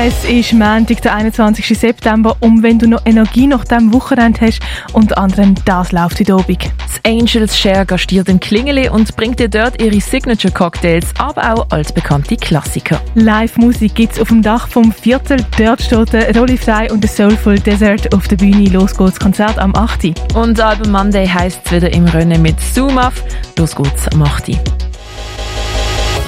Es ist Montag, der 21. September und wenn du noch Energie nach diesem Wochenende hast, unter anderem das läuft heute Abend. Das Angels Share gastiert in Klingeli und bringt dir dort ihre Signature Cocktails, aber auch als bekannte Klassiker. Live-Musik gibt es auf dem Dach vom Viertel. Dort steht der Rolli Frei und der Soulful Desert auf der Bühne. Los geht's Konzert am 8. Und Album Monday heisst es wieder im Rennen mit Zoom Off. Los geht's am 8.